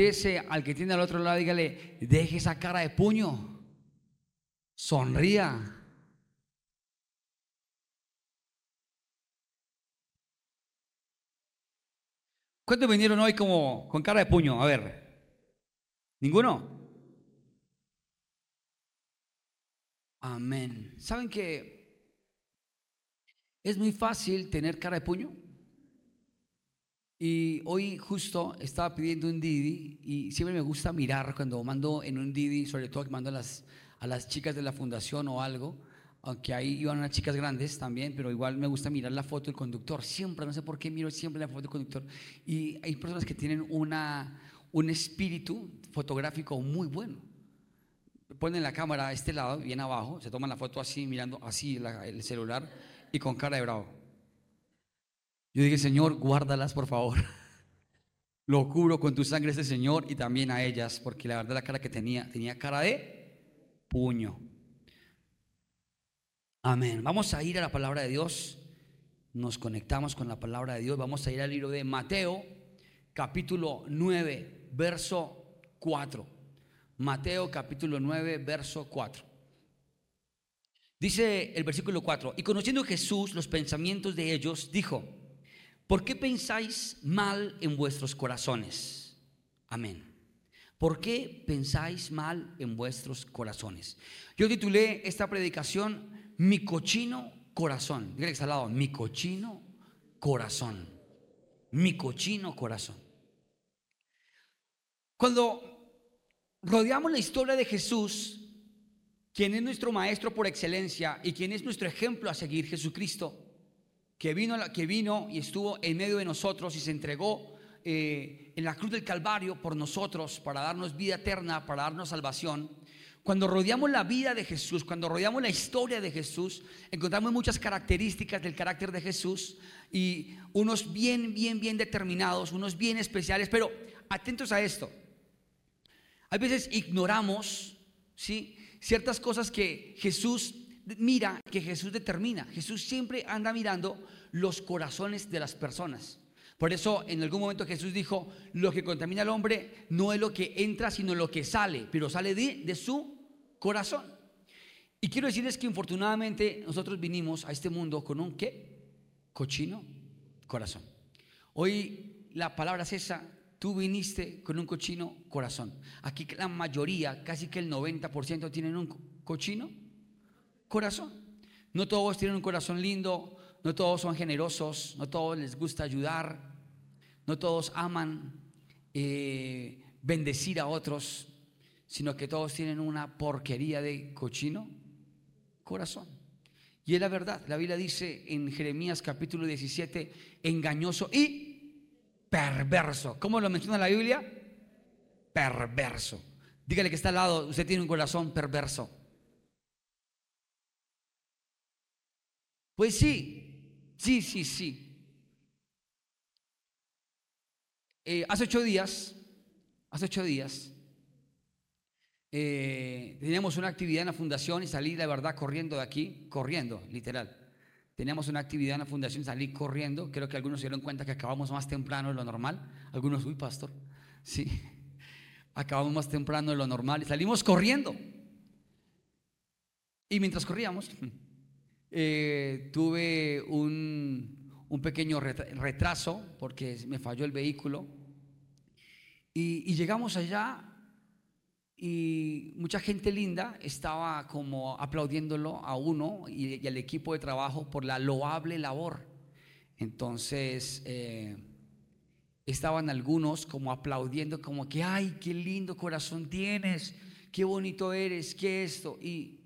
Y volteese al que tiene al otro lado dígale, deje esa cara de puño. Sonría. ¿Cuántos vinieron hoy como con cara de puño? A ver. ¿Ninguno? Amén. ¿Saben que es muy fácil tener cara de puño? Y hoy justo estaba pidiendo un Didi y siempre me gusta mirar cuando mando en un Didi, sobre todo que mando a las, a las chicas de la fundación o algo, aunque ahí iban unas chicas grandes también, pero igual me gusta mirar la foto del conductor, siempre, no sé por qué miro siempre la foto del conductor. Y hay personas que tienen una, un espíritu fotográfico muy bueno ponen la cámara a este lado, bien abajo, se toman la foto así, mirando así el celular y con cara de bravo. Yo dije, Señor, guárdalas, por favor. Lo cubro con tu sangre este Señor y también a ellas, porque la verdad la cara que tenía, tenía cara de puño. Amén. Vamos a ir a la palabra de Dios. Nos conectamos con la palabra de Dios. Vamos a ir al libro de Mateo, capítulo 9, verso 4. Mateo capítulo 9, verso 4. Dice el versículo 4, y conociendo Jesús los pensamientos de ellos, dijo, ¿por qué pensáis mal en vuestros corazones? Amén. ¿Por qué pensáis mal en vuestros corazones? Yo titulé esta predicación Mi cochino corazón. Dígale que al lado, mi cochino corazón. Mi cochino corazón. Cuando rodeamos la historia de Jesús, quien es nuestro maestro por excelencia y quien es nuestro ejemplo a seguir, Jesucristo, que vino, que vino y estuvo en medio de nosotros y se entregó eh, en la cruz del Calvario por nosotros para darnos vida eterna, para darnos salvación. Cuando rodeamos la vida de Jesús, cuando rodeamos la historia de Jesús, encontramos muchas características del carácter de Jesús y unos bien, bien, bien determinados, unos bien especiales, pero atentos a esto. A veces ignoramos ¿sí? ciertas cosas que Jesús mira, que Jesús determina. Jesús siempre anda mirando los corazones de las personas. Por eso en algún momento Jesús dijo, lo que contamina al hombre no es lo que entra, sino lo que sale, pero sale de, su corazón. Y quiero decirles que infortunadamente nosotros vinimos a este mundo con un qué? Cochino corazón. Hoy la palabra es esa, Tú viniste con un cochino corazón. Aquí la mayoría, casi que el 90% tienen un cochino corazón. No todos tienen un corazón lindo, no todos son generosos, no todos les gusta ayudar, no todos aman eh, bendecir a otros, sino que todos tienen una porquería de cochino corazón. Y es la verdad, la Biblia dice en Jeremías capítulo 17, engañoso y perverso. ¿Cómo lo menciona la Biblia? Perverso. Dígale que está al lado, usted tiene un corazón perverso. Pues sí, sí, sí, sí. Eh, hace ocho días, hace ocho días, eh, teníamos una actividad en la fundación y salí de verdad corriendo de aquí, corriendo, literal. Teníamos una actividad en la fundación, salí corriendo. Creo que algunos se dieron cuenta que acabamos más temprano de lo normal. Algunos, uy, pastor, sí, acabamos más temprano de lo normal y salimos corriendo. Y mientras corríamos, eh, tuve un, un, pequeño retraso porque me falló el vehículo. Y, y llegamos allá y mucha gente linda estaba como aplaudiéndolo a uno y, al equipo de trabajo por la loable labor. Entonces eh, estaban algunos como aplaudiendo, como que, ay, qué lindo corazón tienes, qué bonito eres, qué esto. Y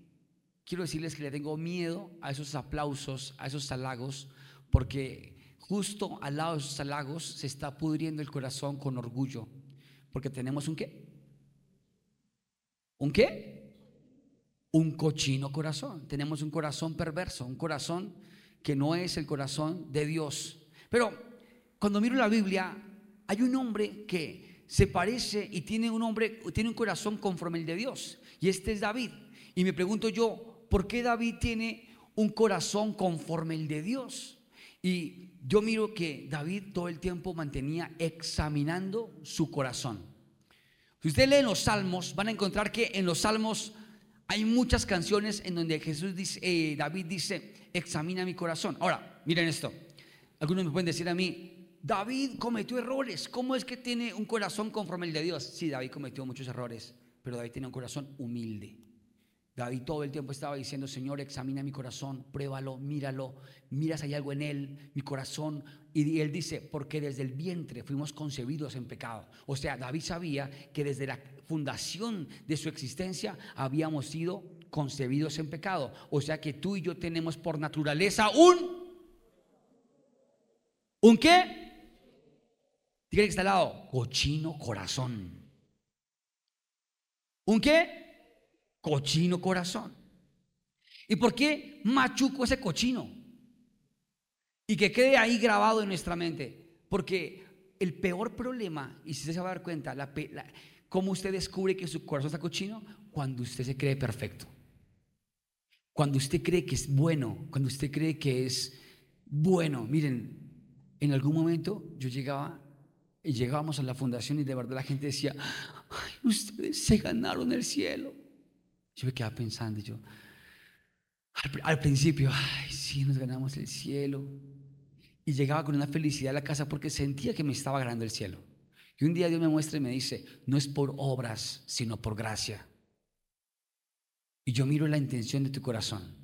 quiero decirles que le tengo miedo a esos aplausos, a esos halagos, porque justo al lado de esos halagos se está pudriendo el corazón con orgullo, porque tenemos un qué? ¿Un qué? Un cochino corazón. Tenemos un corazón perverso, un corazón que no es el corazón de Dios. Pero cuando miro la Biblia, hay un hombre que se parece y tiene un hombre, tiene un corazón conforme el de Dios. Y este es David. Y me pregunto yo, ¿por qué David tiene un corazón conforme el de Dios. Y yo miro que David todo el tiempo mantenía examinando su corazón. Si usted lee los salmos, van a encontrar que en los salmos hay muchas canciones en donde Jesús dice, eh, David dice, examina mi corazón. Ahora, miren esto. Algunos me pueden decir a mí, David cometió errores. ¿Cómo es que tiene un corazón conforme el de Dios? Sí, David cometió muchos errores, pero David tiene un corazón humilde. David todo el tiempo estaba diciendo, Señor, examina mi corazón, pruébalo, míralo, mira si hay algo en él, mi corazón. Y él dice, porque desde el vientre fuimos concebidos en pecado. O sea, David sabía que desde la fundación de su existencia habíamos sido concebidos en pecado. O sea que tú y yo tenemos por naturaleza un... ¿Un qué? Dígale que está lado, cochino corazón. ¿Un qué? Cochino corazón. ¿Y por qué machuco ese cochino? Y que quede ahí grabado en nuestra mente. Porque el peor problema, y si se va a dar cuenta, la, ¿cómo usted descubre que su corazón está cochino? Cuando usted se cree perfecto. Cuando usted cree que es bueno, cuando usted cree que es bueno. Miren, en algún momento yo llegaba y llegábamos a la fundación y de verdad la gente decía, Ay, ustedes se ganaron el cielo. Yo me quedaba pensando, yo, al, principio, ay, sí, nos ganamos el cielo. Y llegaba con una felicidad a la casa porque sentía que me estaba ganando el cielo. Y un día Dios me muestra y me dice, no es por obras, sino por gracia. Y yo miro la intención de tu corazón.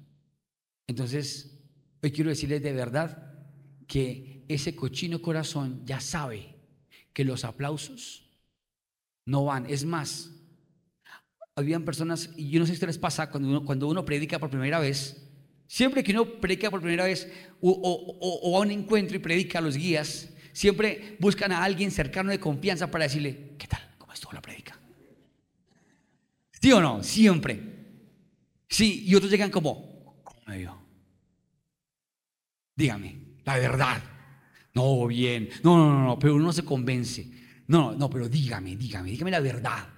Entonces, hoy quiero decirles de verdad que ese cochino corazón ya sabe que los aplausos no van. Es más, habían personas, y yo no sé si les pasa, cuando uno, cuando uno predica por primera vez, siempre que uno predica por primera vez o, o, a un encuentro y predica a los guías, siempre buscan a alguien cercano de confianza para decirle, ¿qué tal? ¿Cómo estuvo la predica? ¿Sí o no? Siempre. Sí, y otros llegan como, ¿cómo me vio? Dígame, la verdad. No, bien. No, no, no, no, pero uno se convence. No, no, pero dígame, dígame, dígame la verdad.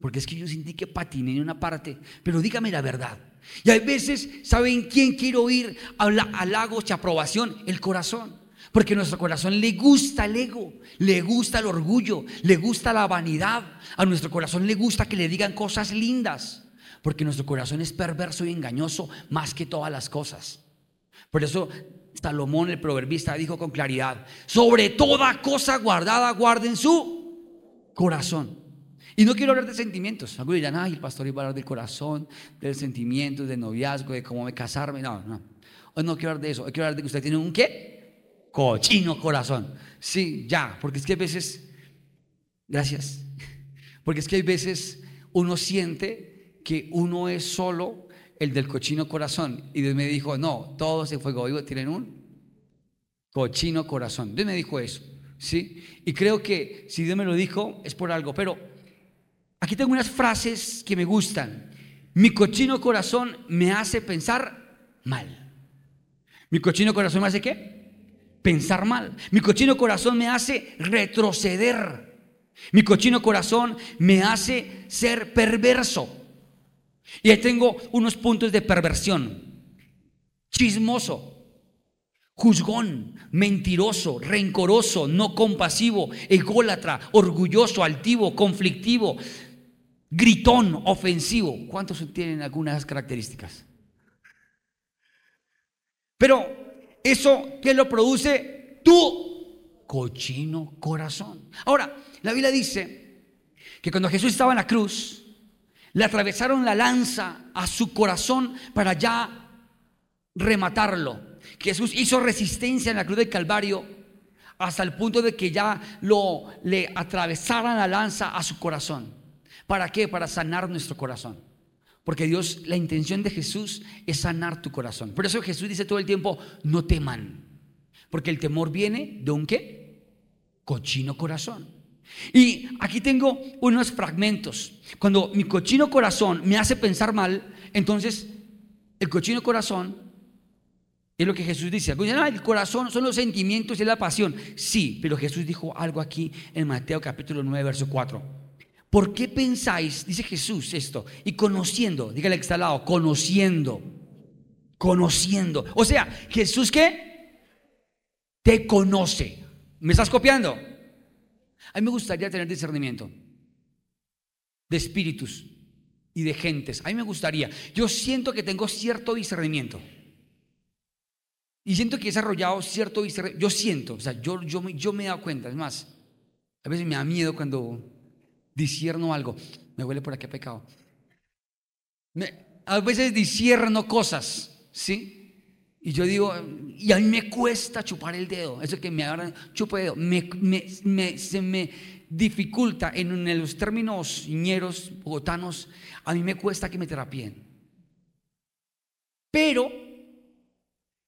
Porque es que yo sentí que patiné en una parte, pero dígame la verdad. Y hay veces, ¿saben quién quiere oír halagos y aprobación? El corazón. Porque a nuestro corazón le gusta el ego, le gusta el orgullo, le gusta la vanidad. A nuestro corazón le gusta que le digan cosas lindas. Porque nuestro corazón es perverso y engañoso más que todas las cosas. Por eso Salomón el proverbista dijo con claridad, sobre toda cosa guardada guarden su corazón. Y no quiero hablar de sentimientos. Algunos dirán, ay, el pastor iba a hablar del corazón, del sentimiento, del noviazgo, de cómo me casarme. No, no. Hoy no quiero hablar de eso. Quiero hablar de que usted tiene un qué? Cochino corazón. Sí, ya. Porque es que hay veces, gracias. Porque es que hay veces uno siente que uno es solo el del cochino corazón. Y Dios me dijo, no, todos en fuego vivo tienen un cochino corazón. Dios me dijo eso. ¿sí? Y creo que si Dios me lo dijo es por algo. Pero Aquí tengo unas frases que me gustan. Mi cochino corazón me hace pensar mal. Mi cochino corazón me hace qué? Pensar mal. Mi cochino corazón me hace retroceder. Mi cochino corazón me hace ser perverso. Y ahí tengo unos puntos de perversión. Chismoso, juzgón, mentiroso, rencoroso, no compasivo, ególatra, orgulloso, altivo, conflictivo, gritón, ofensivo. ¿Cuántos tienen algunas características? Pero eso que lo produce tu cochino corazón. Ahora, la Biblia dice que cuando Jesús estaba en la cruz, le atravesaron la lanza a su corazón para ya rematarlo. Jesús hizo resistencia en la cruz del Calvario hasta el punto de que ya lo le atravesaran la lanza a su corazón. ¿Para qué? Para sanar nuestro corazón. Porque Dios, la intención de Jesús es sanar tu corazón. Por eso Jesús dice todo el tiempo, no teman. Porque el temor viene de un qué? Cochino corazón. Y aquí tengo unos fragmentos. Cuando mi cochino corazón me hace pensar mal, entonces el cochino corazón es lo que Jesús dice. el corazón son los sentimientos y la pasión. Sí, pero Jesús dijo algo aquí en Mateo capítulo 9, verso 4. ¿Por qué pensáis, dice Jesús esto, y conociendo, dígale que está al lado, conociendo, Conociendo. O sea, Jesús qué? Te conoce. ¿Me estás copiando? A mí me gustaría tener discernimiento de espíritus y de gentes. A mí me gustaría. Yo siento que tengo cierto discernimiento. Y siento que he desarrollado cierto discernimiento. Yo siento, o sea, yo, yo, yo me he dado cuenta. Es más, a veces me da miedo cuando discierno algo. Me huele por aquí a pecado. a veces discierno cosas, ¿sí? Y yo digo, y a mí me cuesta chupar el dedo. Eso que me agarran, chupa el dedo. Me, se me dificulta en, los términos ñeros, bogotanos. A mí me cuesta que me terapien. Pero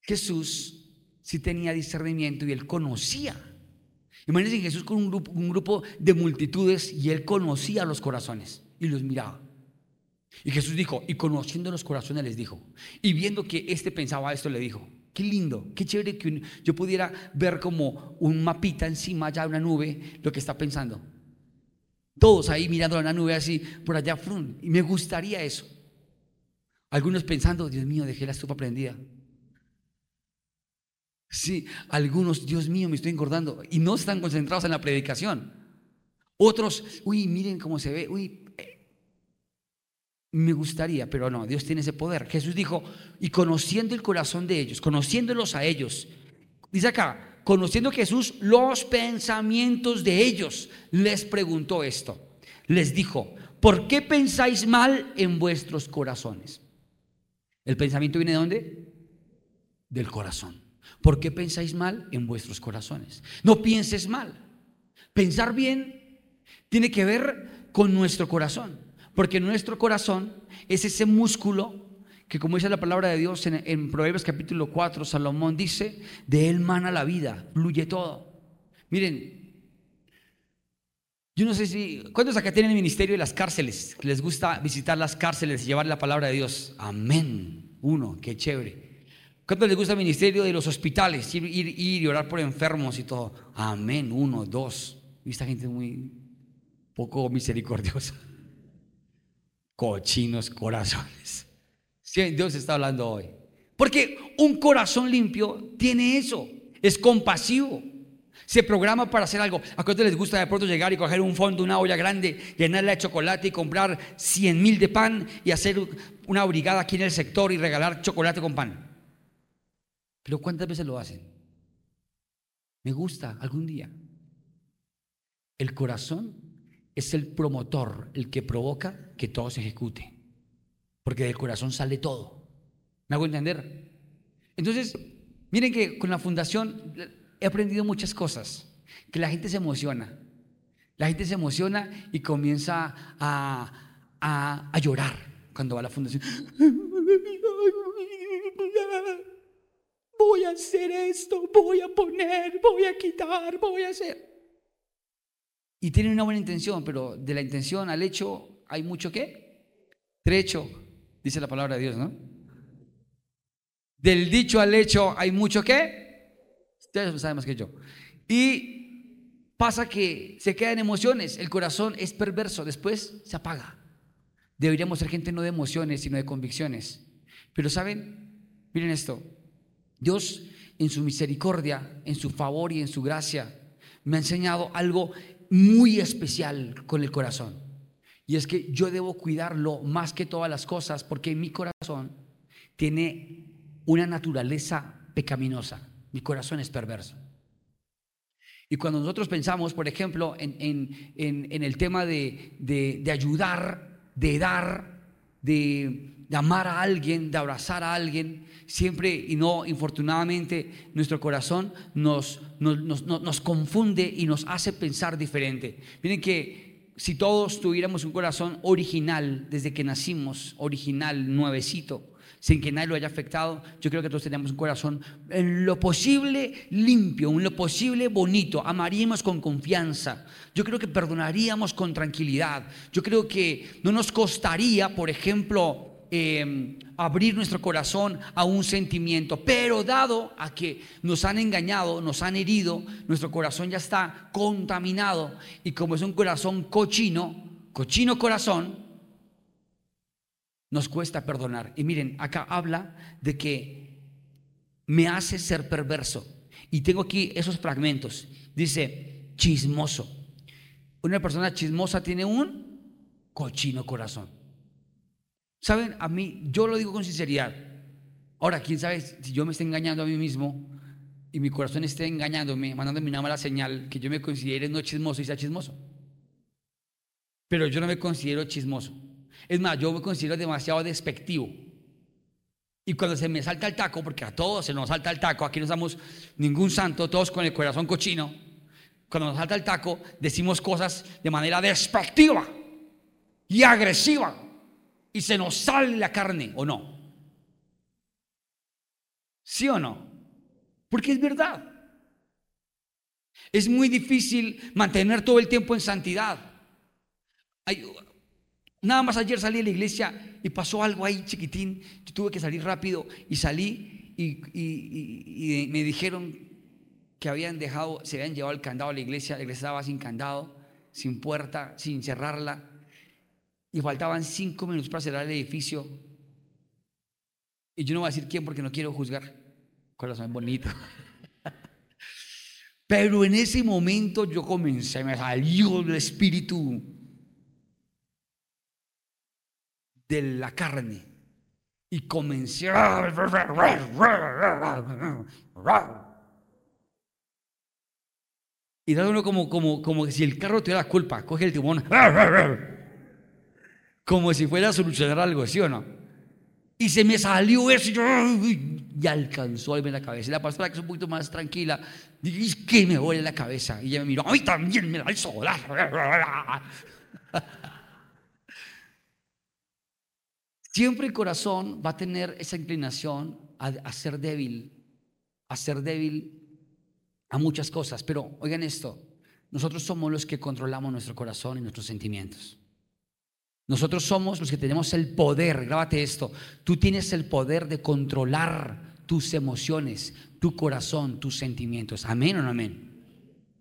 Jesús sí tenía discernimiento y él conocía. Imagínense Jesús con un grupo, un grupo de multitudes y él conocía los corazones y los miraba. Y Jesús dijo, y conociendo los corazones les dijo, y viendo que este pensaba esto, le dijo, qué lindo, qué chévere que yo pudiera ver como un mapita encima allá de una nube lo que está pensando. Todos ahí mirando a una nube así, por allá, y me gustaría eso. Algunos pensando, Dios mío, dejé la estufa prendida. Sí, algunos, Dios mío, me estoy engordando, y no están concentrados en la predicación. Otros, uy, miren cómo se ve, uy, me gustaría, pero no, Dios tiene ese poder. Jesús dijo, y conociendo el corazón de ellos, conociéndolos a ellos, dice acá, conociendo Jesús los pensamientos de ellos, les preguntó esto. Les dijo, ¿por qué pensáis mal en vuestros corazones? ¿El pensamiento viene de dónde? Del corazón. ¿Por qué pensáis mal en vuestros corazones? No pienses mal. Pensar bien tiene que ver con nuestro corazón. Porque nuestro corazón es ese músculo que como dice la palabra de Dios en, Proverbios capítulo 4, Salomón dice, de él mana la vida, fluye todo. Miren, yo no sé si, ¿cuántos acá tienen el ministerio de las cárceles? Les gusta visitar las cárceles y llevar la palabra de Dios. Amén. Uno, qué chévere. ¿Cuántos les gusta el ministerio de los hospitales? Ir, y orar por enfermos y todo. Amén. Uno, dos. Y esta gente muy poco misericordiosa cochinos corazones. Dios está hablando hoy. Porque un corazón limpio tiene eso, es compasivo. Se programa para hacer algo. ¿A cuántos les gusta de pronto llegar y coger un fondo, una olla grande, llenarla de chocolate y comprar 100 mil de pan y hacer una brigada aquí en el sector y regalar chocolate con pan? Pero ¿cuántas veces lo hacen? Me gusta algún día. El corazón es el promotor, el que provoca que todo se ejecute. Porque del corazón sale todo. ¿Me hago entender? Entonces, miren que con la fundación he aprendido muchas cosas. Que la gente se emociona. La gente se emociona y comienza a, a, a llorar cuando va a la fundación. Voy a hacer esto, voy a poner, voy a quitar, voy a hacer. Y tienen una buena intención, pero de la intención al hecho hay mucho qué? Trecho, dice la palabra de Dios, ¿no? Del dicho al hecho hay mucho qué? Ustedes saben más que yo. Y pasa que se quedan emociones, el corazón es perverso, después se apaga. Deberíamos ser gente no de emociones, sino de convicciones. Pero saben, miren esto, Dios en su misericordia, en su favor y en su gracia, me ha enseñado algo muy especial con el corazón. Y es que yo debo cuidarlo más que todas las cosas porque mi corazón tiene una naturaleza pecaminosa. Mi corazón es perverso. Y cuando nosotros pensamos, por ejemplo, en, el tema de, de, ayudar, de dar, de, de amar a alguien, de abrazar a alguien, siempre y no infortunadamente nuestro corazón nos, nos, confunde y nos hace pensar diferente. Miren que si todos tuviéramos un corazón original desde que nacimos, original, nuevecito, sin que nadie lo haya afectado, yo creo que todos tenemos un corazón en lo posible limpio, en lo posible bonito, amaríamos con confianza, yo creo que perdonaríamos con tranquilidad, yo creo que no nos costaría, por ejemplo, Em, abrir nuestro corazón a un sentimiento. Pero dado a que nos han engañado, nos han herido, nuestro corazón ya está contaminado. Y como es un corazón cochino, cochino corazón, nos cuesta perdonar. Y miren, acá habla de que me hace ser perverso. Y tengo aquí esos fragmentos. Dice, chismoso. Una persona chismosa tiene un cochino corazón. ¿Saben? A mí, yo lo digo con sinceridad. Ahora, quién sabe si yo me estoy engañando a mí mismo y mi corazón esté engañándome, mandándome una mala señal, que yo me considere no chismoso y sea chismoso. Pero yo no me considero chismoso. Es más, yo me considero demasiado despectivo. Y cuando se me salta el taco, porque a todos se nos salta el taco, aquí no somos ningún santo, todos con el corazón cochino, cuando nos salta el taco, decimos cosas de manera despectiva y agresiva. Y se nos sale la carne, ¿o no? ¿Sí o no? Porque es verdad. Es muy difícil mantener todo el tiempo en santidad. Nada más ayer salí de la iglesia y pasó algo ahí chiquitín. Yo tuve que salir rápido y salí y, me dijeron que habían dejado, se habían llevado el candado a la iglesia. La iglesia estaba sin candado, sin puerta, sin cerrarla. Y faltaban cinco minutos para cerrar el edificio. Y yo no voy a decir quién porque no quiero juzgar. Corazón bonito. Pero en ese momento yo comencé, me salió el espíritu de la carne y comencé y da uno como, como, como si el carro tuviera la culpa, coge el timón, como si fuera a solucionar algo, ¿sí o no? Y se me salió eso y, alcanzó a en la cabeza. Y la pastora, que es un poquito más tranquila, dice, que me duele la cabeza? Y ella me miró, a mí también me el solar. Siempre el corazón va a tener esa inclinación a, ser débil, a ser débil a muchas cosas. Pero oigan esto, nosotros somos los que controlamos nuestro corazón y nuestros sentimientos. Nosotros somos los que tenemos el poder, grábate esto, tú tienes el poder de controlar tus emociones, tu corazón, tus sentimientos. Amén o no amén.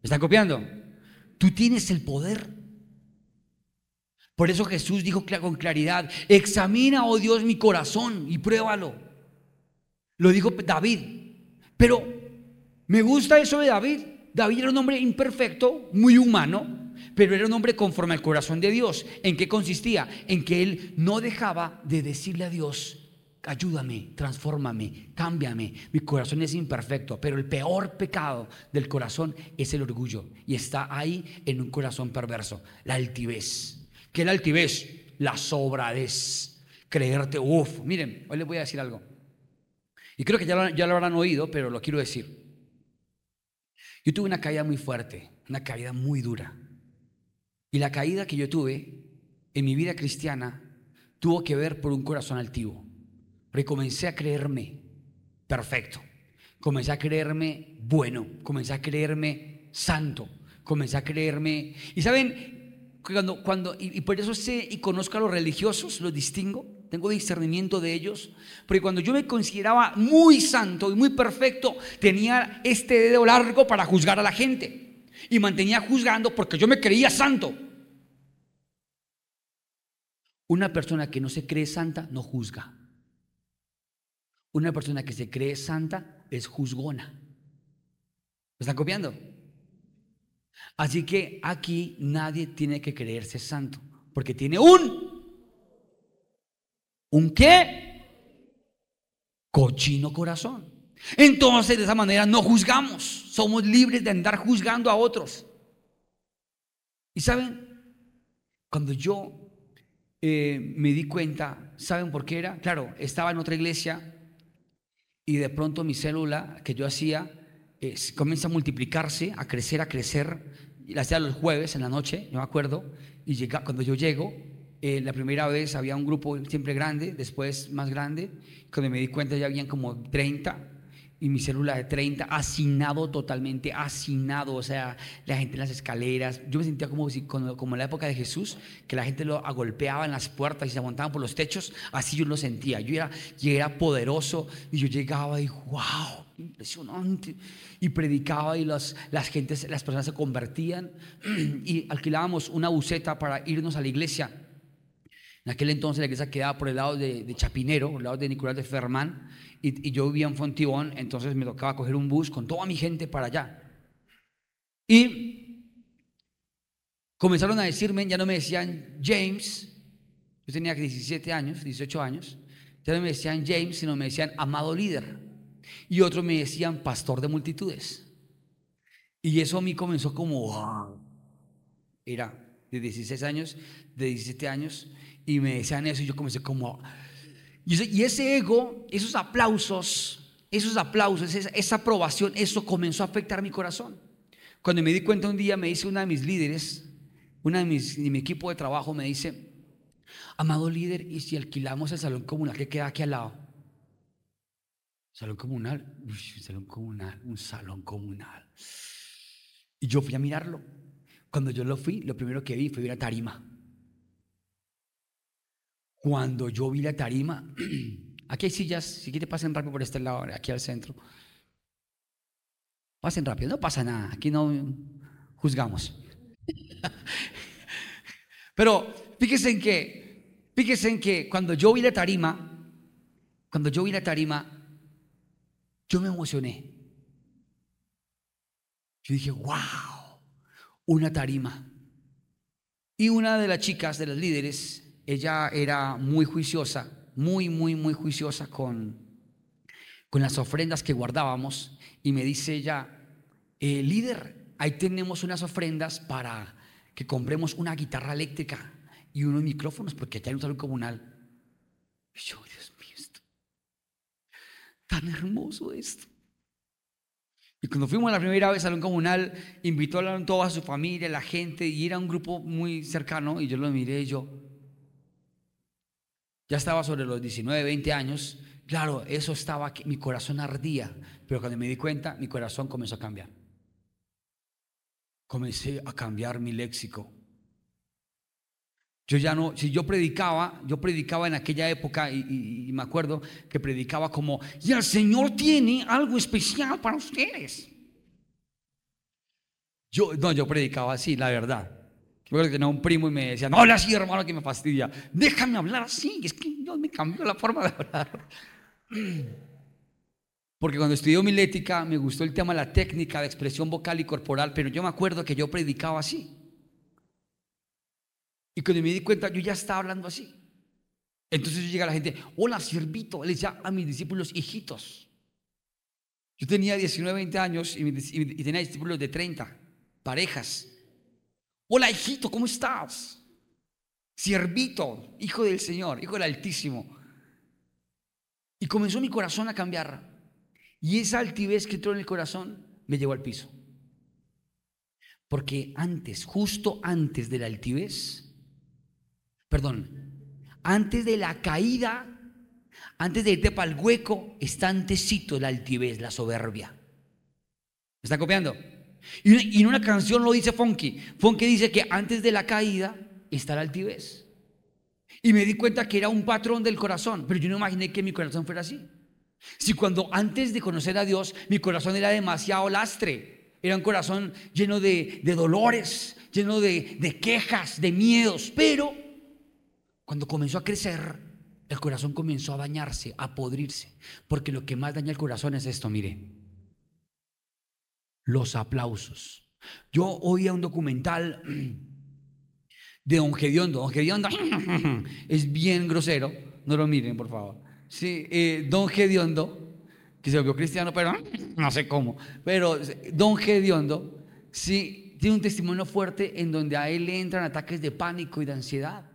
¿Me están copiando? Tú tienes el poder. Por eso Jesús dijo con claridad, examina, oh Dios, mi corazón y pruébalo. Lo dijo David. Pero me gusta eso de David. David era un hombre imperfecto, muy humano, pero era un hombre conforme al corazón de Dios. ¿En qué consistía? En que él no dejaba de decirle a Dios, ayúdame, transfórmame, cámbiame. Mi corazón es imperfecto, pero el peor pecado del corazón es el orgullo y está ahí en un corazón perverso, la altivez. ¿Qué es la altivez? La sobradez. Creerte, uff. Miren, hoy les voy a decir algo. Y creo que ya lo, ya lo habrán oído, pero lo quiero decir. Yo tuve una caída muy fuerte, una caída muy dura. Y la caída que yo tuve en mi vida cristiana tuvo que ver por un corazón altivo. Porque comencé a creerme perfecto. Comencé a creerme bueno. Comencé a creerme santo. Comencé a creerme... Y saben, cuando, cuando, y, por eso sé y conozco a los religiosos, los distingo, tengo discernimiento de ellos, porque cuando yo me consideraba muy santo y muy perfecto, tenía este dedo largo para juzgar a la gente y mantenía juzgando porque yo me creía santo. Una persona que no se cree santa no juzga. Una persona que se cree santa es juzgona. ¿Me están copiando? Así que aquí nadie tiene que creerse santo, porque tiene un, ¿un qué? Cochino corazón. Entonces de esa manera no juzgamos, somos libres de andar juzgando a otros. Y saben, cuando yo eh, me di cuenta, ¿saben por qué era? Claro, estaba en otra iglesia y de pronto mi célula que yo hacía eh, comienza a multiplicarse, a crecer, a crecer y la hacía los jueves en la noche, yo me acuerdo, y llega, cuando yo llego, eh, la primera vez había un grupo siempre grande, después más grande, cuando me di cuenta ya habían como 30, y mi célula de 30, hacinado totalmente, hacinado, o sea, la gente en las escaleras, yo me sentía como, si, como en la época de Jesús, que la gente lo agolpeaba en las puertas y se aguantaban por los techos, así yo lo sentía, yo era, yo era poderoso, y yo llegaba y wow, impresionante. Y predicaba y las, las, gentes, las personas se convertían y alquilábamos una buceta para irnos a la iglesia. En aquel entonces la iglesia quedaba por el lado de, Chapinero, por el lado de Nicolás de Fermán, y, yo vivía en Fontibón, entonces me tocaba coger un bus con toda mi gente para allá. Y comenzaron a decirme, ya no me decían James, yo tenía 17 años, 18 años, ya no me decían James, sino me decían amado líder. Y otros me decían pastor de multitudes. Y eso a mí comenzó como, era de 16 años, de 17 años, y me decían eso y yo comencé como... Y ese, ego, esos aplausos, esos aplausos, esa, aprobación, eso comenzó a afectar mi corazón. Cuando me di cuenta un día, me dice una de mis líderes, una de, mis, de mi equipo de trabajo, me dice, amado líder, ¿y si alquilamos el salón comunal que queda aquí al lado? Salón comunal, un salón comunal, un salón comunal. Y yo fui a mirarlo. Cuando yo lo fui, lo primero que vi fue una tarima. Cuando yo vi la tarima, aquí hay sillas, si quieren pasen rápido por este lado, aquí al centro. Pasen rápido, no pasa nada, aquí no juzgamos. Pero fíjense en que, fíjense en que cuando yo vi la tarima, cuando yo vi la tarima, yo me emocioné. Yo dije, wow, una tarima. Y una de las chicas, de las líderes, ella era muy juiciosa, muy, muy, muy juiciosa con, con las ofrendas que guardábamos. Y me dice ella, eh, líder, ahí tenemos unas ofrendas para que compremos una guitarra eléctrica y unos micrófonos, porque allá hay un salón comunal. Y yo, tan hermoso esto. Y cuando fuimos la primera vez al salón comunal, invitó a toda su familia, la gente, y era un grupo muy cercano, y yo lo miré y yo, ya estaba sobre los 19, 20 años. Claro, eso estaba, mi corazón ardía, pero cuando me di cuenta, mi corazón comenzó a cambiar. Comencé a cambiar mi léxico. Yo ya no, si yo predicaba, yo predicaba en aquella época y, me acuerdo que predicaba como, y el Señor tiene algo especial para ustedes. Yo, no, yo predicaba así, la verdad. Yo tenía un primo y me decía, no habla así, hermano, que me fastidia. Déjame hablar así. Es que Dios me cambió la forma de hablar. Porque cuando estudié homilética me gustó el tema de la técnica de expresión vocal y corporal, pero yo me acuerdo que yo predicaba así. Y cuando me di cuenta, yo ya estaba hablando así. Entonces yo llega la gente, hola siervito, le decía a mis discípulos hijitos. Yo tenía 19, 20 años y, y tenía discípulos de 30, parejas. Hola hijito, ¿cómo estás? Siervito, hijo del Señor, hijo del Altísimo. Y comenzó mi corazón a cambiar. Y esa altivez que entró en el corazón me llevó al piso. Porque antes, justo antes de la altivez, perdón, antes de la caída, antes de irte para el hueco, está antecito la altivez, la soberbia. ¿Me está copiando? Y, en una canción lo dice Funky. Funky dice que antes de la caída está la altivez. Y me di cuenta que era un patrón del corazón, pero yo no imaginé que mi corazón fuera así. Si cuando antes de conocer a Dios mi corazón era demasiado lastre, era un corazón lleno de, dolores, lleno de, de quejas, de miedos, pero cuando comenzó a crecer, el corazón comenzó a dañarse, a podrirse, porque lo que más daña el corazón es esto, mire, los aplausos. Yo oía un documental de Don Gediondo. Don Gediondo es bien grosero. No lo miren, por favor. Sí, eh, Don Gediondo, que se volvió cristiano, pero no sé cómo. Pero Don Gediondo, sí, tiene un testimonio fuerte en donde a él le entran ataques de pánico y de ansiedad.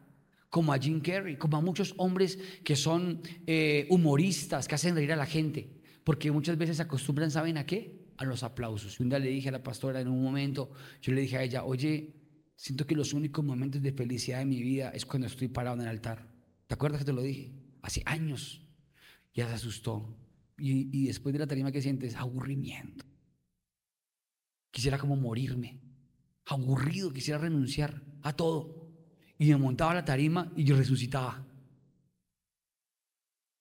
Como a Jim Carrey, como a muchos hombres que son eh, humoristas, que hacen reír a la gente. Porque muchas veces se acostumbran, ¿saben a qué? a los aplausos. Un día le dije a la pastora en un momento, yo le dije a ella, oye, siento que los únicos momentos de felicidad de mi vida es cuando estoy parado en el altar. ¿Te acuerdas que te lo dije? Hace años. Ya se asustó. Y, después de la tarima que sientes, aburrimiento. Quisiera como morirme. Aburrido, quisiera renunciar a todo. Y me montaba la tarima y yo resucitaba.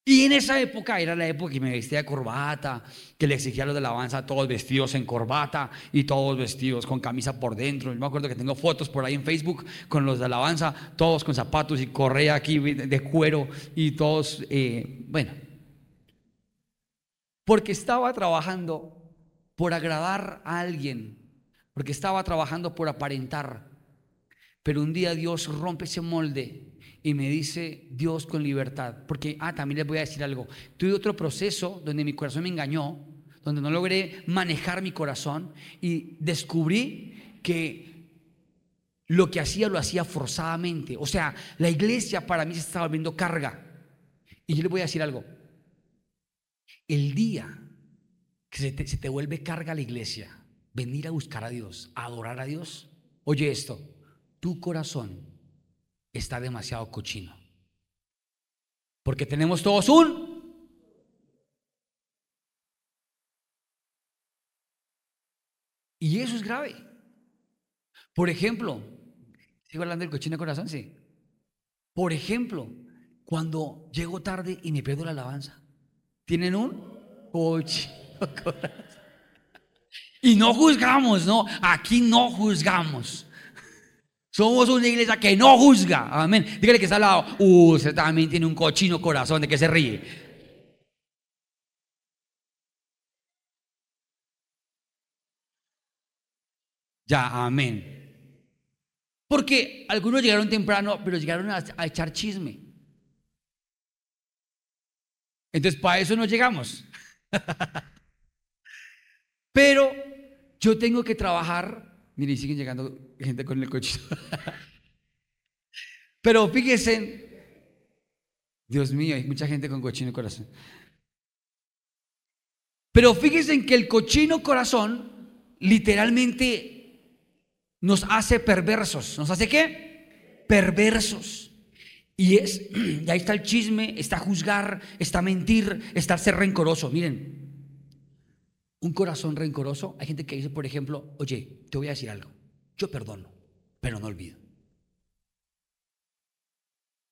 Y en esa época era la época que me vestía de corbata, que le exigía a los de la alabanza todos vestidos en corbata y todos vestidos con camisa por dentro. Yo me acuerdo que tengo fotos por ahí en Facebook con los de la alabanza, todos con zapatos y correa aquí de cuero y todos, eh, bueno. Porque estaba trabajando por agradar a alguien, porque estaba trabajando por aparentar. Pero un día Dios rompe ese molde y me dice Dios con libertad. Porque, ah, también les voy a decir algo. Tuve otro proceso donde mi corazón me engañó, donde no logré manejar mi corazón y descubrí que lo que hacía lo hacía forzadamente. O sea, la iglesia para mí se estaba volviendo carga. Y yo les voy a decir algo. El día que se te, se te vuelve carga la iglesia, venir a buscar a Dios, a adorar a Dios, oye esto, tu corazón está demasiado cochino. Porque tenemos todos un... Y eso es grave. Por ejemplo, sigo hablando del cochino corazón, sí. Por ejemplo, cuando llego tarde y me pierdo la alabanza, tienen un cochino corazón. Y no juzgamos, no, aquí no juzgamos. Somos una iglesia que no juzga. Amén. Dígale que está al lado. Uh, usted también tiene un cochino corazón de que se ríe. Ya, amén. Porque algunos llegaron temprano, pero llegaron a, a echar chisme. Entonces, para eso no llegamos. pero yo tengo que trabajar Mire, siguen llegando gente con el coche. Pero fíjense, Dios mío, hay mucha gente con cochino corazón. Pero fíjense que el cochino corazón literalmente nos hace perversos. ¿Nos hace qué? Perversos. Y es, y ahí está el chisme, está juzgar, está mentir, está ser rencoroso. Miren, un corazón rencoroso, hay gente que dice, por ejemplo, oye, te voy a decir algo, yo perdono, pero no olvido.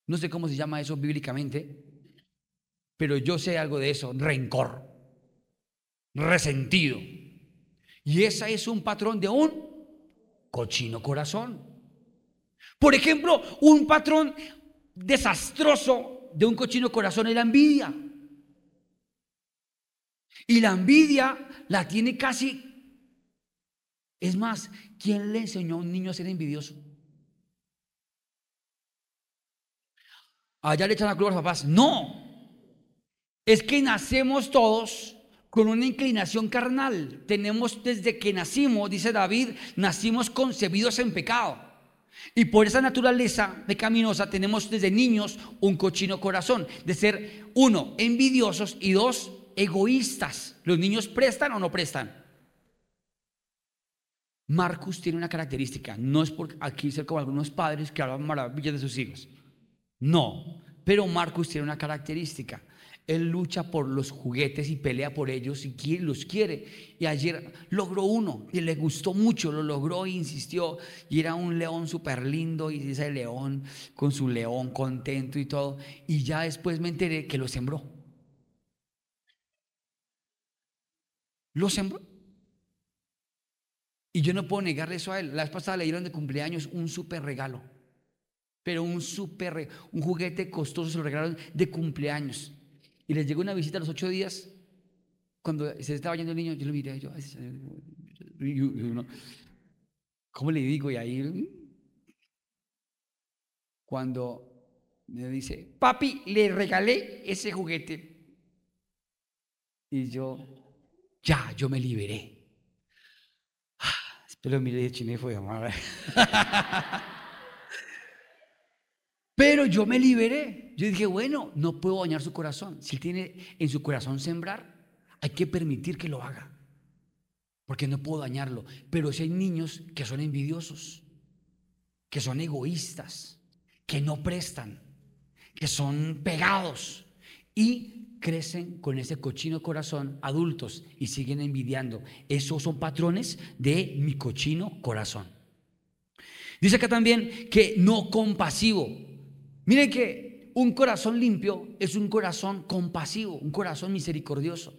No sé cómo se llama eso bíblicamente, pero yo sé algo de eso, rencor, resentido. Y ese es un patrón de un cochino corazón. Por ejemplo, un patrón desastroso de un cochino corazón es la envidia. Y la envidia la tiene casi... Es más, ¿quién le enseñó a un niño a ser envidioso? Allá le echan la culpa a los papás. No. Es que nacemos todos con una inclinación carnal. Tenemos desde que nacimos, dice David, nacimos concebidos en pecado. Y por esa naturaleza pecaminosa tenemos desde niños un cochino corazón, de ser uno, envidiosos y dos, egoístas. ¿Los niños prestan o no prestan? Marcus tiene una característica, no es por aquí ser como algunos padres que hablan maravillas de sus hijos. No, pero Marcus tiene una característica. Él lucha por los juguetes y pelea por ellos y los quiere. Y ayer logró uno y le gustó mucho, lo logró e insistió. Y era un león súper lindo y ese león con su león contento y todo. Y ya después me enteré que lo sembró. Lo sembró. Y yo no puedo negarle eso a él. La vez pasada le dieron de cumpleaños un súper regalo. Pero un súper, un juguete costoso se lo regalaron de cumpleaños. Y les llegó una visita a los ocho días. Cuando se estaba yendo el niño, yo lo miré. Yo, ¿Cómo le digo? Y ahí, cuando me dice, papi, le regalé ese juguete. Y yo, ya, yo me liberé. Pero mire, chine fue Pero yo me liberé. Yo dije, bueno, no puedo dañar su corazón. Si tiene en su corazón sembrar, hay que permitir que lo haga. Porque no puedo dañarlo. Pero si hay niños que son envidiosos, que son egoístas, que no prestan, que son pegados y crecen con ese cochino corazón adultos y siguen envidiando. Esos son patrones de mi cochino corazón. Dice acá también que no compasivo. Miren que un corazón limpio es un corazón compasivo, un corazón misericordioso.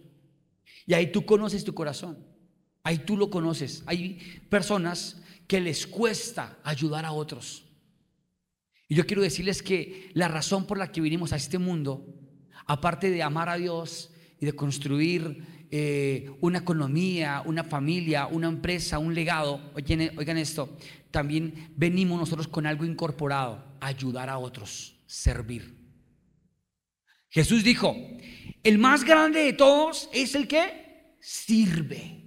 Y ahí tú conoces tu corazón. Ahí tú lo conoces. Hay personas que les cuesta ayudar a otros. Y yo quiero decirles que la razón por la que vinimos a este mundo, aparte de amar a Dios y de construir eh, una economía, una familia, una empresa, un legado, oigan, esto, también venimos nosotros con algo incorporado, ayudar a otros, servir. Jesús dijo, el más grande de todos es el que sirve.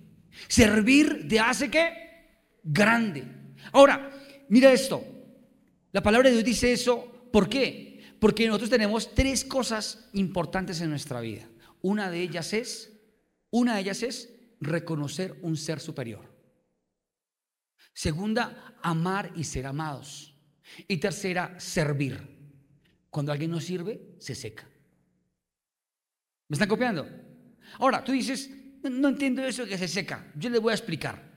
Servir te hace que grande. Ahora, mira esto. La palabra de Dios dice eso. ¿Por qué? Porque nosotros tenemos tres cosas importantes en nuestra vida. Una de ellas es, una de ellas es reconocer un ser superior. Segunda, amar y ser amados. Y tercera, servir. Cuando alguien no sirve, se seca. ¿Me están copiando? Ahora, tú dices, no entiendo eso que se seca. Yo les voy a explicar.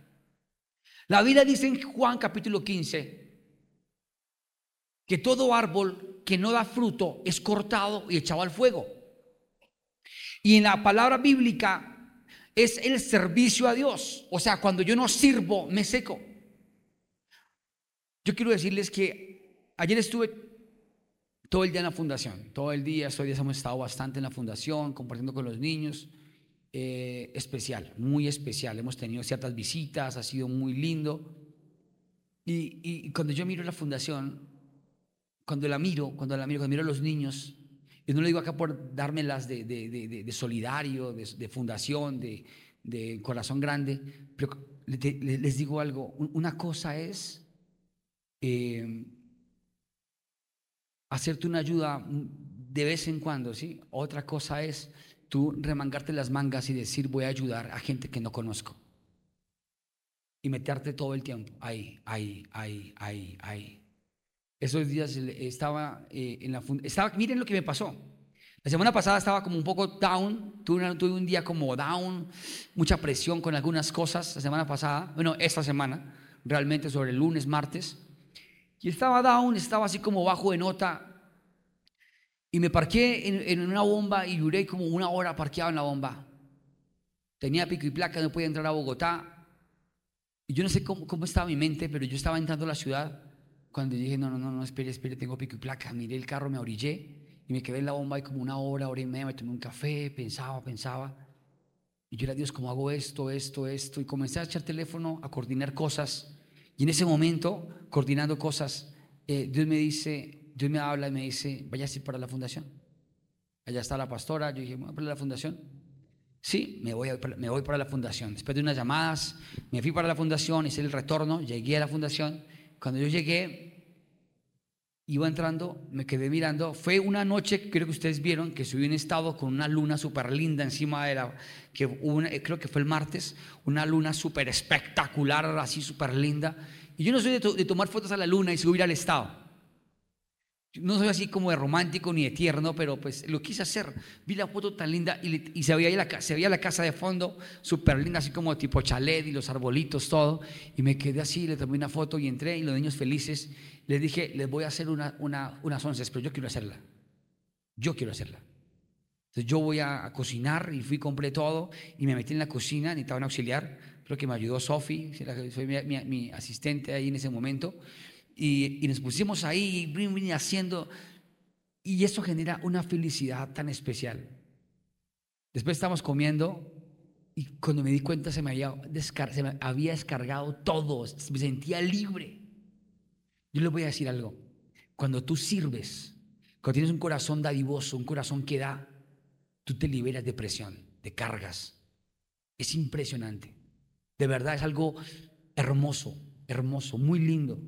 La Biblia dice en Juan capítulo 15 que todo árbol que no da fruto es cortado y echado al fuego. Y en la palabra bíblica es el servicio a Dios. O sea, cuando yo no sirvo, me seco. Yo quiero decirles que ayer estuve todo el día en la fundación, todo el día, estos días hemos estado bastante en la fundación, compartiendo con los niños. Eh, especial, muy especial. Hemos tenido ciertas visitas, ha sido muy lindo. Y, cuando yo miro la fundación, cuando la miro, cuando la miro, cuando miro a los niños, y no lo digo acá por dármelas de, de, solidario, de, fundación, de, corazón grande, pero les digo algo, una cosa es eh, hacerte una ayuda de vez en cuando, ¿sí? Otra cosa es tú remangarte las mangas y decir voy a ayudar a gente que no conozco. Y meterte todo el tiempo ahí, ahí, ahí, ahí, ahí. Esos días estaba eh, en la estaba, miren lo que me pasó. La semana pasada estaba como un poco down, tuve, tuve, un día como down, mucha presión con algunas cosas la semana pasada, bueno, esta semana, realmente sobre el lunes, martes. Y estaba down, estaba así como bajo de nota. Y me parqué en, una bomba y duré como una hora parqueado en la bomba. Tenía pico y placa, no podía entrar a Bogotá. Y yo no sé cómo, cómo estaba mi mente, pero yo estaba entrando a la ciudad cuando dije, no, no, no, no, espere, espere, tengo pico y placa. Miré el carro, me orillé y me quedé en la bomba ahí como una hora, hora y media, me tomé un café, pensaba, pensaba. Y yo dije, Dios, ¿cómo hago esto, esto, esto? Y comencé a echar teléfono, a coordinar cosas. Y en ese momento, coordinando cosas, eh, Dios me dice, Dios me habla y me dice, vaya así para la fundación. Allá está la pastora, yo dije, voy para la fundación. Sí, me voy, me voy para la fundación. Después de unas llamadas, me fui para la fundación, hice el retorno, llegué a la fundación. Cuando yo llegué, iba entrando, me quedé mirando. Fue una noche, creo que ustedes vieron, que subí un estado con una luna súper linda encima de la, que creo que fue el martes, una luna súper espectacular, así súper linda. Y yo no soy de, tomar fotos a la luna y subir al estado. No soy así como de romántico ni de tierno, pero pues lo quise hacer. Vi la foto tan linda y, se, veía la, se veía la casa de fondo súper linda, así como tipo chalet y los arbolitos, todo. Y me quedé así, le tomé una foto y entré y los niños felices. Les dije, les voy a hacer una, una, unas once, pero yo quiero hacerla. Yo quiero hacerla. Entonces yo voy a, cocinar y fui, compré todo y me metí en la cocina, necesitaba un auxiliar, creo que me ayudó Sofi, fue mi, asistente ahí en ese momento, y, nos pusimos ahí haciendo, y eso genera una felicidad tan especial. Después estamos comiendo y cuando me di cuenta se me había, se me había descargado todo, me sentía libre. Yo les voy a decir algo, cuando tú sirves, cuando tienes un corazón dadivoso, un corazón que da, tú te liberas de presión, de cargas. Es impresionante. De verdad es algo hermoso, hermoso, muy lindo.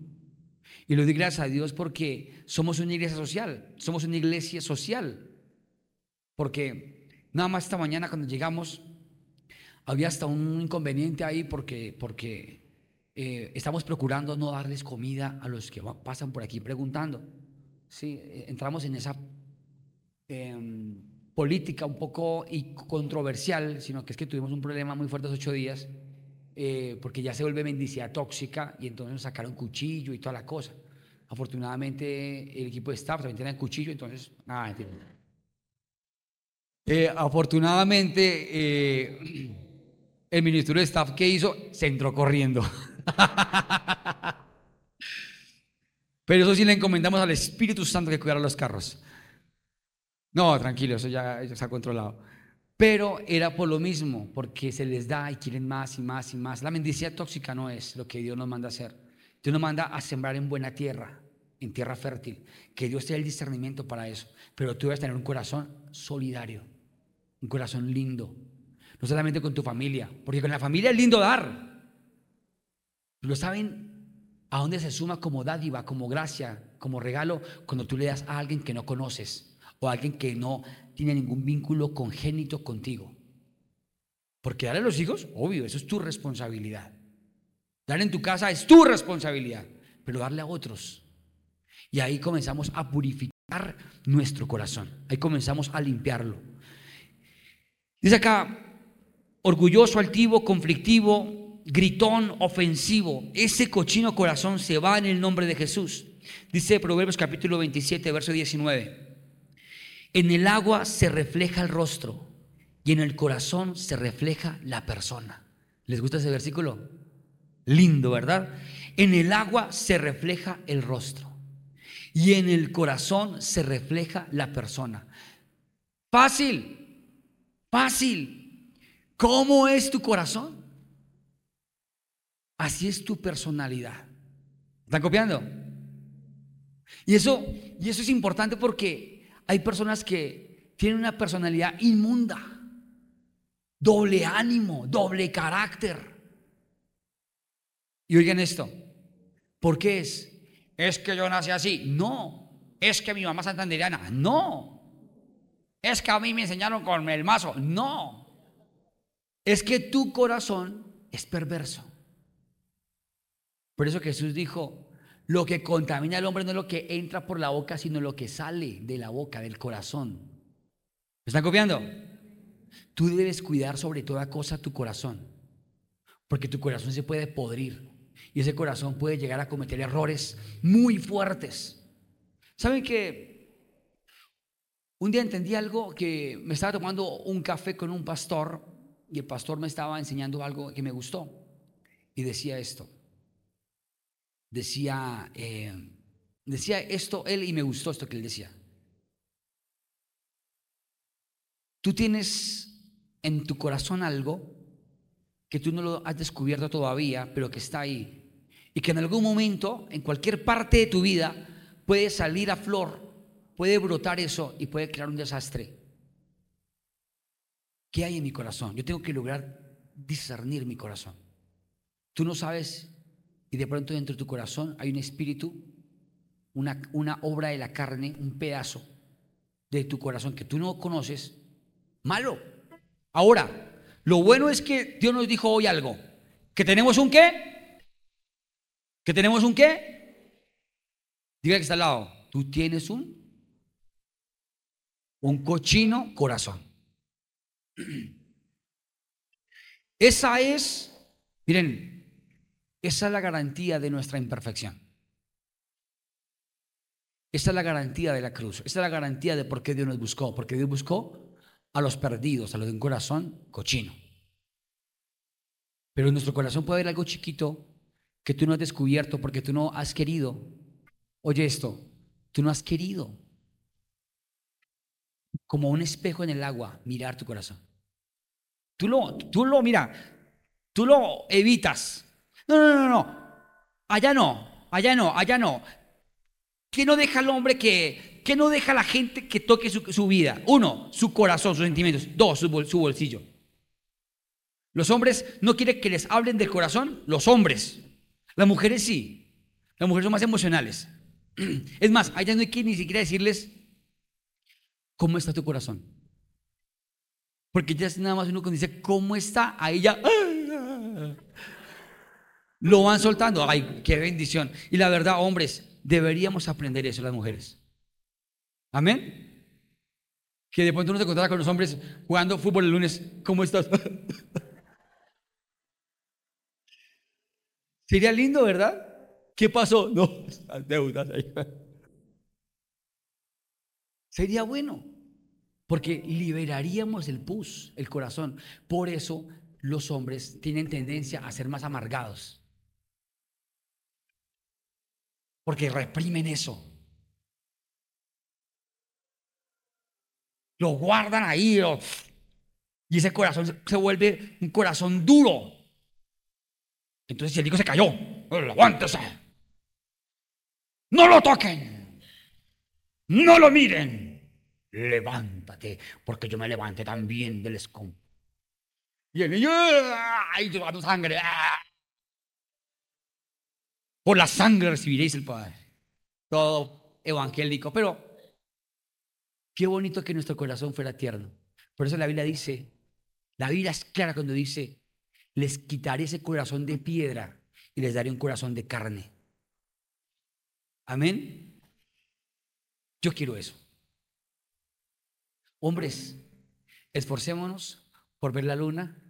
Y lo doy gracias a Dios porque somos una iglesia social, somos una iglesia social. Porque nada más esta mañana cuando llegamos había hasta un inconveniente ahí porque, porque eh, estamos procurando no darles comida a los que pasan por aquí preguntando. Sí, eh, entramos en esa... Em, política un poco y controversial, sino que es que tuvimos un problema muy fuerte hace ocho días, eh, porque ya se vuelve mendicidad tóxica y entonces nos sacaron cuchillo y toda la cosa. Afortunadamente el equipo de staff también tiene cuchillo, entonces, nada. Eh, afortunadamente eh, el ministro de staff que hizo se entró corriendo. Pero eso sí le encomendamos al Espíritu Santo que cuidara los carros. No, tranquilo, eso ya, ya está controlado. Pero era por lo mismo, porque se les da y quieren más y más y más. La mendicidad tóxica no es lo que Dios nos manda a hacer. Dios nos manda a sembrar en buena tierra, en tierra fértil. Que Dios te dé el discernimiento para eso. Pero tú debes tener un corazón solidario, un corazón lindo. No solamente con tu familia, porque con la familia es lindo dar. Pero saben a dónde se suma como dádiva, como gracia, como regalo, cuando tú le das a alguien que no conoces o a alguien que no tiene ningún vínculo congénito contigo. Porque darle a los hijos, obvio, eso es tu responsabilidad. Dar en tu casa es tu responsabilidad, pero darle a otros. Y ahí comenzamos a purificar nuestro corazón. Ahí comenzamos a limpiarlo. Dice acá, orgulloso, altivo, conflictivo, gritón, ofensivo, ese cochino corazón se va en el nombre de Jesús. Dice Proverbios capítulo 27, verso 19. En el agua se refleja el rostro y en el corazón se refleja la persona. ¿Les gusta ese versículo? Lindo, ¿verdad? En el agua se refleja el rostro y en el corazón se refleja la persona. Fácil, fácil. ¿Cómo es tu corazón? Así es tu personalidad. ¿Están copiando? Y eso, y eso es importante porque hay personas que tienen una personalidad inmunda, doble ánimo, doble carácter. Y oigan esto, ¿por qué es? Es que yo nací así. No, es que mi mamá santanderiana. No, es que a mí me enseñaron con el mazo. No, es que tu corazón es perverso. Por eso Jesús dijo, lo que contamina al hombre no es lo que entra por la boca, sino lo que sale de la boca, del corazón. ¿Me están copiando? Tú debes cuidar sobre toda cosa tu corazón, porque tu corazón se puede podrir y ese corazón puede llegar a cometer errores muy fuertes. ¿Saben que un día entendí algo que me estaba tomando un café con un pastor y el pastor me estaba enseñando algo que me gustó y decía esto decía, eh, decía esto él y me gustó esto que él decía. Tú tienes en tu corazón algo que tú no lo has descubierto todavía, pero que está ahí. Y que en algún momento, en cualquier parte de tu vida, puede salir a flor, puede brotar eso y puede crear un desastre. ¿Qué hay en mi corazón? Yo tengo que lograr discernir mi corazón. Tú no sabes y de pronto dentro de tu corazón hay un espíritu, una, una obra de la carne, un pedazo de tu corazón que tú no conoces, malo. Ahora, lo bueno es que Dios nos dijo hoy algo, que tenemos un qué, que tenemos un qué. Diga que está al lado, tú tienes un un cochino corazón. Esa es, miren, esa es la garantía de nuestra imperfección. Esa es la garantía de la cruz. Esa es la garantía de por qué Dios nos buscó. Porque Dios buscó a los perdidos, a los de un corazón cochino. Pero en nuestro corazón puede haber algo chiquito que tú no has descubierto porque tú no has querido. Oye esto, tú no has querido. Como un espejo en el agua, mirar tu corazón. Tú lo, tú lo, mira, tú lo evitas. No, no, no, no. Allá no, allá no, allá no. ¿Qué no deja al hombre que, qué no deja a la gente que toque su, vida? Uno, su corazón, sus sentimientos. Dos, su, bolsillo. Los hombres no quieren que les hablen del corazón, los hombres. Las mujeres sí. Las mujeres son más emocionales. Es más, allá no hay que ni siquiera decirles cómo está tu corazón. Porque ya es nada más uno cuando dice cómo está, ahí ya lo van soltando. Ay, qué bendición. Y la verdad, hombres, deberíamos aprender eso las mujeres. Amén. Que de pronto uno se encontrara con los hombres jugando fútbol el lunes. ¿Cómo estás? Sería lindo, ¿verdad? ¿Qué pasó? No, deudas ahí. Sería bueno, porque liberaríamos el pus, el corazón. Por eso los hombres tienen tendencia a ser más amargados. Porque reprimen eso. Lo guardan ahí. y ese corazón se vuelve un corazón duro. Entonces si el hijo se cayó, levántese. No lo toquen. No lo miren. Levántate, porque yo me levanté también del escombro. Y el niño, ¡ay, sangre! Por la sangre recibiréis el Padre. Todo evangélico, pero qué bonito que nuestro corazón fuera tierno. Por eso la Biblia dice, la Biblia es clara cuando dice, les quitaré ese corazón de piedra y les daré un corazón de carne. Amén. Yo quiero eso. Hombres, esforcémonos por ver la luna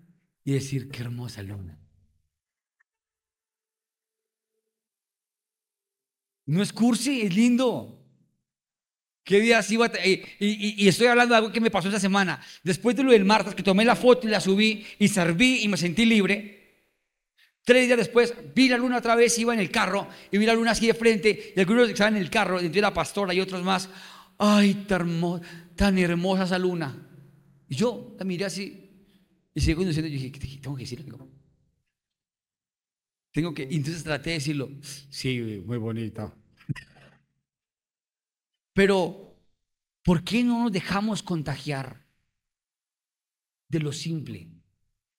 y decir, qué hermosa luna. No es cursi, es lindo. ¿Qué días iba a y, estoy hablando de algo que me pasó esa semana. Después de lo del martes, que tomé la foto y la subí y serví y me sentí libre. Tres días después vi la luna otra vez, iba en el carro y vi la luna así de frente y algunos que estaban en el carro, entre la pastora y otros más. Ay, tan, tan hermosa esa luna. Y yo la miré así y seguí conduciendo y dije, tengo que decirlo. Tengo que, entonces traté de decirlo. Sí, muy bonita. Pero, ¿por qué no nos dejamos contagiar de lo simple?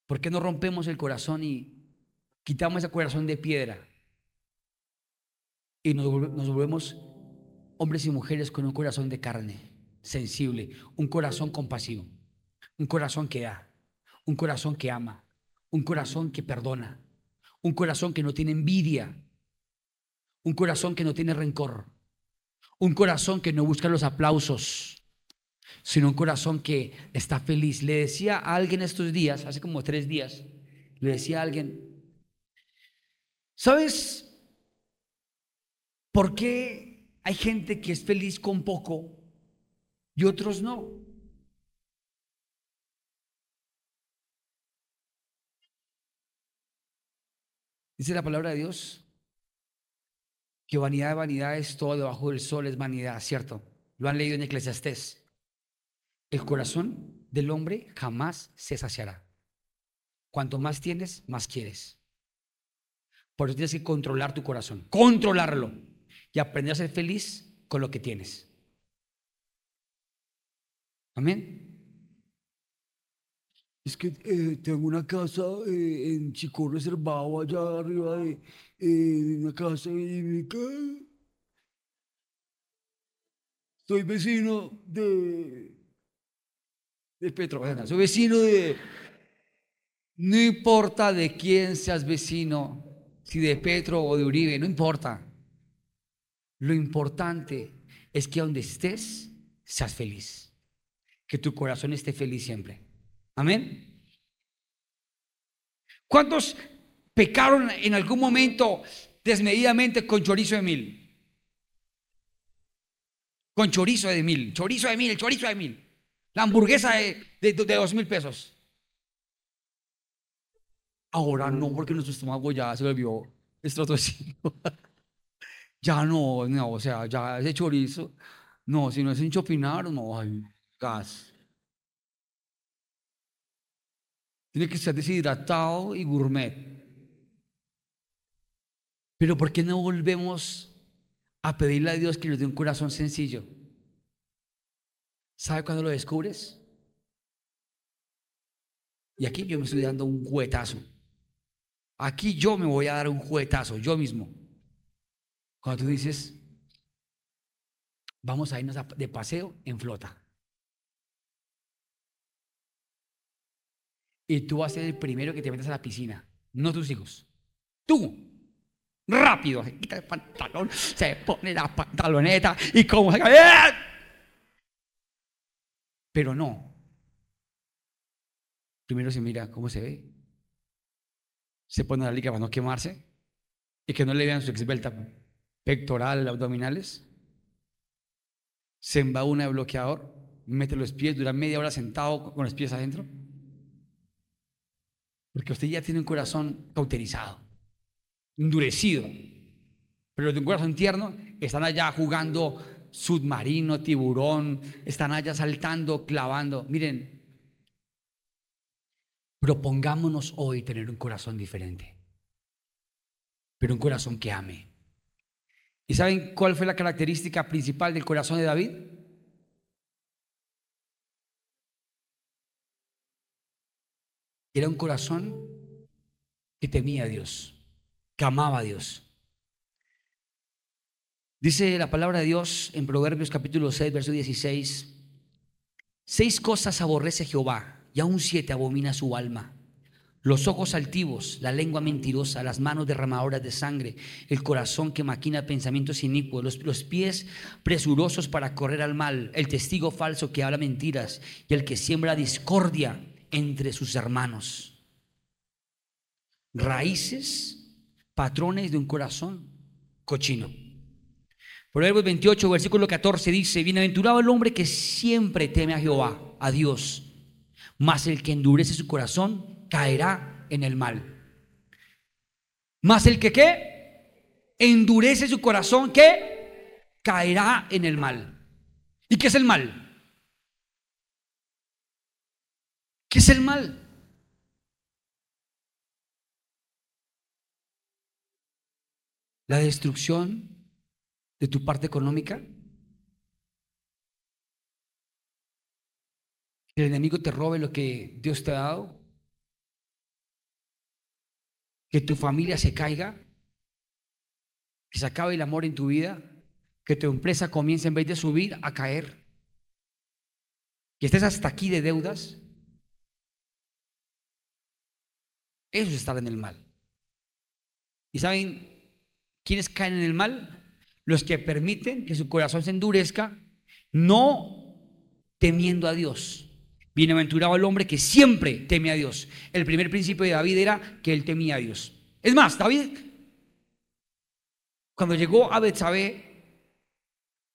¿Por qué no rompemos el corazón y quitamos ese corazón de piedra? Y nos, volvemos hombres y mujeres con un corazón de carne, sensible, un corazón compasivo, un corazón que da, un corazón que ama, un corazón que perdona, un corazón que no tiene envidia, un corazón que no tiene rencor, un corazón que no busca los aplausos, sino un corazón que está feliz. Le decía a alguien estos días, hace como tres días, le decía a alguien, ¿sabes por qué hay gente que es feliz con poco y otros no? Dice la palabra de Dios que vanidad de vanidad es todo debajo del sol es vanidad, ¿cierto? Lo han leído en Eclesiastés. El corazón del hombre jamás se saciará. Cuanto más tienes, más quieres. Por eso tienes que controlar tu corazón, controlarlo y aprender a ser feliz con lo que tienes. Amén. Es que eh, tengo una casa eh, en Chico reservado allá arriba de eh, una casa y soy vecino de de Petro, soy vecino de no importa de quién seas vecino, si de Petro o de Uribe, no importa. Lo importante es que donde estés seas feliz, que tu corazón esté feliz siempre. Amén. ¿Cuántos pecaron en algún momento desmedidamente con chorizo de mil? Con chorizo de mil, chorizo de mil, chorizo de mil. La hamburguesa de, dos mil pesos. Ahora no, porque nuestro estómago ya se volvió estratosférico. ya no, no, o sea, ya ese chorizo, no, si no es enchopinar, no, hay gas. Tiene que ser deshidratado y gourmet. Pero ¿por qué no volvemos a pedirle a Dios que nos dé un corazón sencillo? ¿Sabe cuándo lo descubres? Y aquí yo me estoy dando un juguetazo. Aquí yo me voy a dar un juguetazo, yo mismo. Cuando tú dices, vamos a irnos de paseo en flota. Y tú vas a ser el primero que te metas a la piscina, no tus hijos. Tú. Rápido, se quita el pantalón, se pone la pantaloneta y como se. ¡eh! Pero no. Primero se mira cómo se ve. Se pone la liga para no quemarse. y que no le vean su exbelta pectoral, abdominales. Se una de bloqueador, mete los pies, dura media hora sentado con los pies adentro. Porque usted ya tiene un corazón cauterizado, endurecido. Pero los de un corazón tierno están allá jugando submarino, tiburón, están allá saltando, clavando. Miren, propongámonos hoy tener un corazón diferente, pero un corazón que ame. ¿Y saben cuál fue la característica principal del corazón de David? Era un corazón que temía a Dios, que amaba a Dios. Dice la palabra de Dios en Proverbios capítulo 6, verso 16, seis cosas aborrece Jehová y aún siete abomina su alma. Los ojos altivos, la lengua mentirosa, las manos derramadoras de sangre, el corazón que maquina pensamientos inicuos, los, los pies presurosos para correr al mal, el testigo falso que habla mentiras y el que siembra discordia entre sus hermanos. Raíces, patrones de un corazón cochino. Proverbios 28, versículo 14 dice, bienaventurado el hombre que siempre teme a Jehová, a Dios, mas el que endurece su corazón caerá en el mal. Mas el que qué? Endurece su corazón, ¿qué? Caerá en el mal. ¿Y qué es el mal? ¿Qué es el mal? La destrucción de tu parte económica? ¿Que el enemigo te robe lo que Dios te ha dado? ¿Que tu familia se caiga? ¿Que se acabe el amor en tu vida? ¿Que tu empresa comience en vez de subir a caer? ¿Que estés hasta aquí de deudas? Eso es estar en el mal. ¿Y saben quiénes caen en el mal? los que permiten que su corazón se endurezca, no temiendo a Dios. Bienaventurado el hombre que siempre teme a Dios. El primer principio de David era que él temía a Dios. Es más, David, cuando llegó a Betsabé,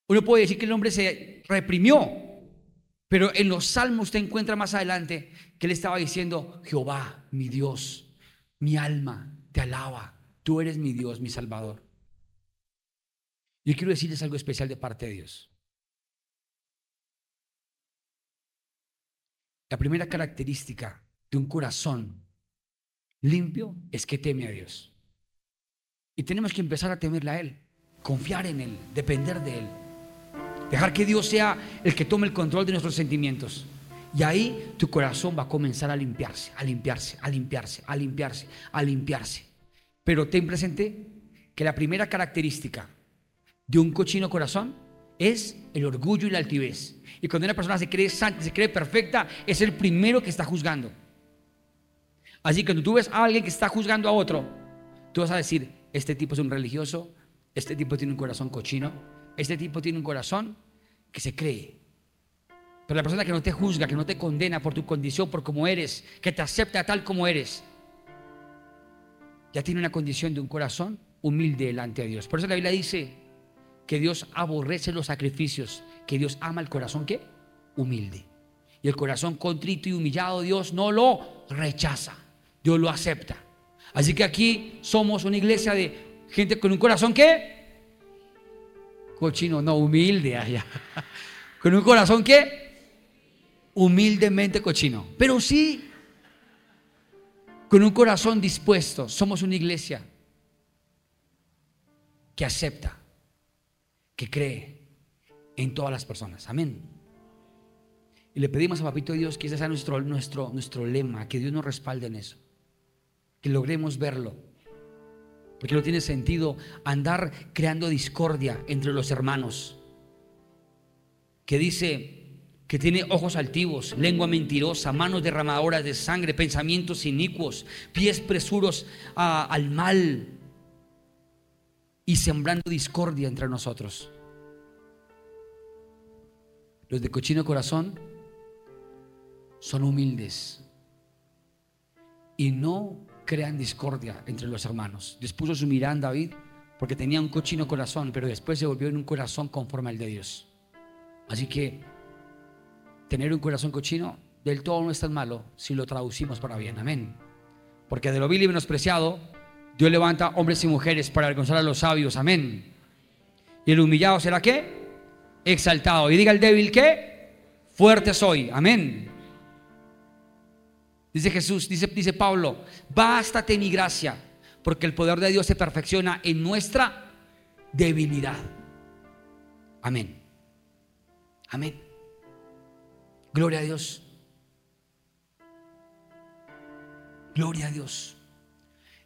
uno puede decir que el hombre se reprimió, pero en los salmos usted encuentra más adelante que él estaba diciendo, Jehová, mi Dios, mi alma te alaba, tú eres mi Dios, mi Salvador. Yo quiero decirles algo especial de parte de Dios. La primera característica de un corazón limpio es que teme a Dios. Y tenemos que empezar a temerle a Él, confiar en Él, depender de Él. Dejar que Dios sea el que tome el control de nuestros sentimientos. Y ahí tu corazón va a comenzar a limpiarse, a limpiarse, a limpiarse, a limpiarse, a limpiarse. Pero ten presente que la primera característica de un cochino corazón es el orgullo y la altivez. Y cuando una persona se cree santa, se cree perfecta, es el primero que está juzgando. Así que cuando tú ves a alguien que está juzgando a otro, tú vas a decir, este tipo es un religioso, este tipo tiene un corazón cochino, este tipo tiene un corazón que se cree. Pero la persona que no te juzga, que no te condena por tu condición, por cómo eres, que te acepta tal como eres, ya tiene una condición de un corazón humilde delante de Dios. Por eso la Biblia dice, que Dios aborrece los sacrificios, que Dios ama el corazón que humilde. Y el corazón contrito y humillado Dios no lo rechaza, Dios lo acepta. Así que aquí somos una iglesia de gente con un corazón que cochino, no humilde, allá. con un corazón que humildemente cochino, pero sí con un corazón dispuesto. Somos una iglesia que acepta que cree en todas las personas. Amén. Y le pedimos a Papito Dios que ese sea nuestro, nuestro, nuestro lema, que Dios nos respalde en eso. Que logremos verlo. Porque no tiene sentido andar creando discordia entre los hermanos. Que dice que tiene ojos altivos, lengua mentirosa, manos derramadoras de sangre, pensamientos inicuos, pies presuros al mal, y sembrando discordia entre nosotros. Los de cochino corazón son humildes y no crean discordia entre los hermanos. Dispuso su mirada David porque tenía un cochino corazón, pero después se volvió en un corazón conforme al de Dios. Así que tener un corazón cochino del todo no es tan malo si lo traducimos para bien. Amén. Porque de lo vil y menospreciado, Dios levanta hombres y mujeres para alcanzar a los sabios. Amén. Y el humillado será qué? Exaltado. Y diga el débil que fuerte soy. Amén. Dice Jesús, dice, dice Pablo, bástate mi gracia, porque el poder de Dios se perfecciona en nuestra debilidad. Amén. Amén. Gloria a Dios. Gloria a Dios.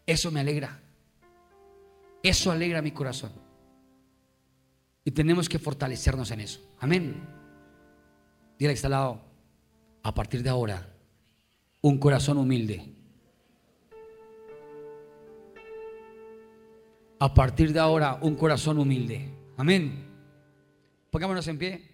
Eso me alegra. Eso alegra mi corazón. Y tenemos que fortalecernos en eso. Amén. Dile al lado, a partir de ahora, un corazón humilde. A partir de ahora, un corazón humilde. Amén. Pongámonos en pie.